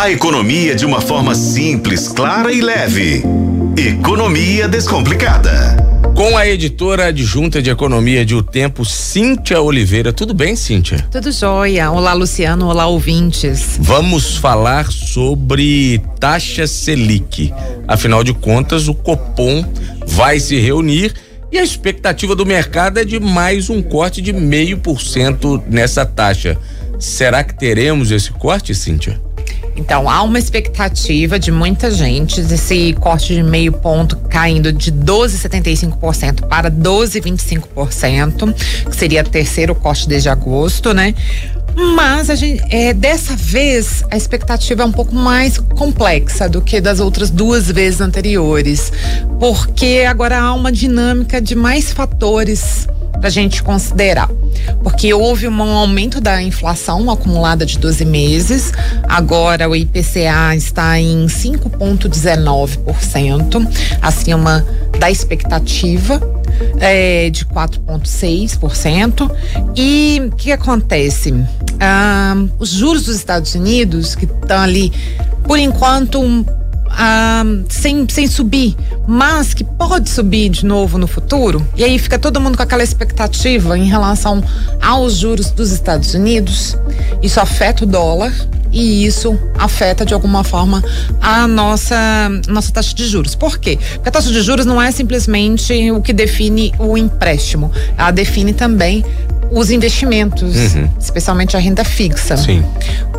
A economia de uma forma simples, clara e leve. Economia Descomplicada. Com a editora adjunta de economia de O Tempo, Cíntia Oliveira. Tudo bem, Cíntia? Tudo jóia. Olá, Luciano. Olá, ouvintes. Vamos falar sobre taxa Selic. Afinal de contas, o Copom vai se reunir e a expectativa do mercado é de mais um corte de meio por cento nessa taxa. Será que teremos esse corte, Cíntia? Então, há uma expectativa de muita gente desse corte de meio ponto caindo de 12,75% para 12,25%, que seria o terceiro corte desde agosto, né? Mas a gente, é, dessa vez a expectativa é um pouco mais complexa do que das outras duas vezes anteriores, porque agora há uma dinâmica de mais fatores para a gente considerar. Porque houve um aumento da inflação acumulada de 12 meses, agora o IPCA está em 5,19%, acima da expectativa é, de 4,6%. E o que acontece? Ah, os juros dos Estados Unidos, que estão ali, por enquanto, ah, sem, sem subir, mas que pode subir de novo no futuro, e aí fica todo mundo com aquela expectativa em relação aos juros dos Estados Unidos. Isso afeta o dólar e isso afeta de alguma forma a nossa nossa taxa de juros. Por quê? Porque a taxa de juros não é simplesmente o que define o empréstimo, ela define também os investimentos, uhum. especialmente a renda fixa. Sim.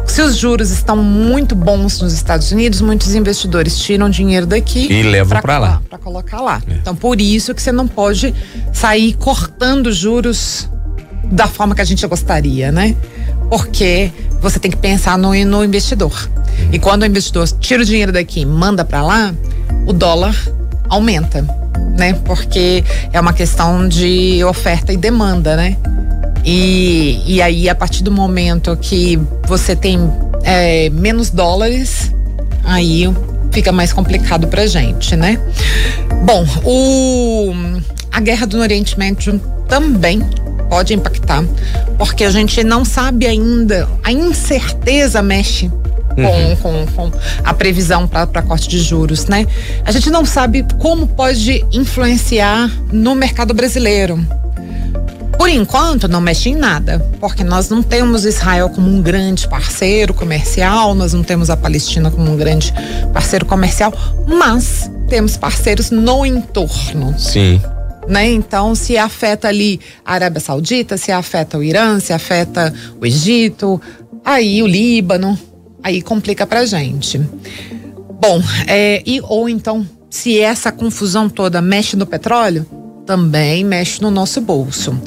Se os juros estão muito bons nos Estados Unidos, muitos investidores tiram dinheiro daqui e levam para lá, para colocar lá. É. Então, por isso que você não pode sair cortando juros da forma que a gente gostaria, né? Porque você tem que pensar no, no investidor. E quando o investidor tira o dinheiro daqui e manda para lá, o dólar aumenta, né? Porque é uma questão de oferta e demanda, né? E, e aí, a partir do momento que você tem é, menos dólares, aí fica mais complicado pra gente, né? Bom, o, a guerra do Oriente Médio também pode impactar, porque a gente não sabe ainda, a incerteza mexe com, uhum. com, com, a previsão para corte de juros, né? A gente não sabe como pode influenciar no mercado brasileiro. Por enquanto, não mexe em nada, porque nós não temos Israel como um grande parceiro comercial, nós não temos a Palestina como um grande parceiro comercial, mas temos parceiros no entorno. Sim. Né? Então, se afeta ali a Arábia Saudita, se afeta o Irã, se afeta o Egito, aí o Líbano, aí complica pra gente. Bom, é, e, ou então, se essa confusão toda mexe no petróleo, também mexe no nosso bolso.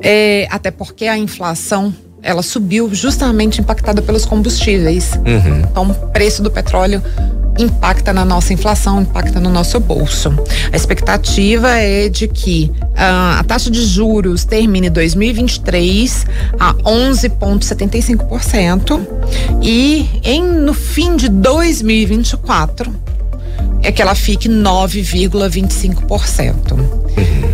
É, até porque a inflação ela subiu justamente impactada pelos combustíveis. Uhum. Então, o preço do petróleo impacta na nossa inflação, impacta no nosso bolso. A expectativa é de que uh, a taxa de juros termine 2023 a 11,75% e em no fim de 2024 é que ela fique 9,25%. Uhum.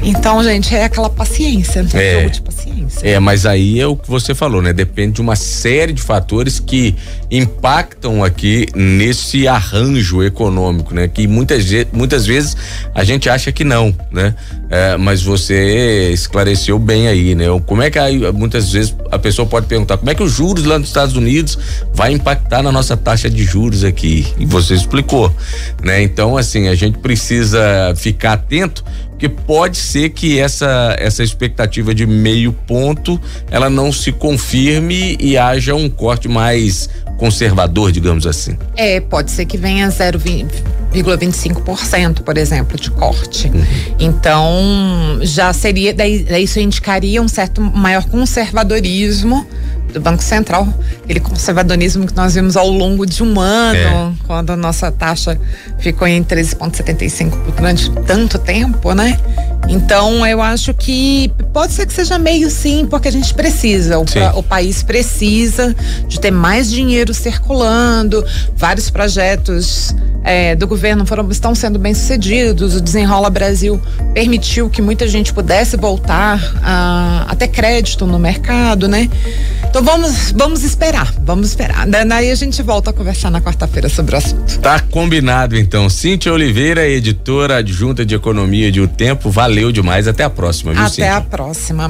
Então, gente, é aquela paciência, é. jogo de paciência. É, mas aí é o que você falou, né? Depende de uma série de fatores que impactam aqui nesse arranjo econômico, né? Que muitas, muitas vezes a gente acha que não, né? É, mas você esclareceu bem aí, né? Como é que aí, muitas vezes a pessoa pode perguntar como é que os juros lá nos Estados Unidos vai impactar na nossa taxa de juros aqui? E você explicou, né? Então, assim, a gente precisa ficar atento porque pode ser que essa essa expectativa de meio ponto ela não se confirme e haja um corte mais conservador, digamos assim. É, pode ser que venha 0,25%, por exemplo, de corte. Uhum. Então, já seria, daí, daí isso indicaria um certo maior conservadorismo do Banco Central, aquele conservadorismo que nós vimos ao longo de um ano, é. quando a nossa taxa ficou em 13,75 durante tanto tempo, né? Então, eu acho que pode ser que seja meio sim, porque a gente precisa. O, pra, o, país precisa de ter mais dinheiro circulando. Vários projetos é, do governo foram, estão sendo bem sucedidos. O Desenrola Brasil permitiu que muita gente pudesse voltar a, a ter crédito no mercado, né? Então vamos, vamos esperar, vamos esperar. Daí a gente volta a conversar na quarta-feira sobre o assunto. Tá combinado então. Cíntia Oliveira, editora adjunta de economia de O Tempo, valeu demais. Até a próxima, viu, Até Cíntia? a próxima.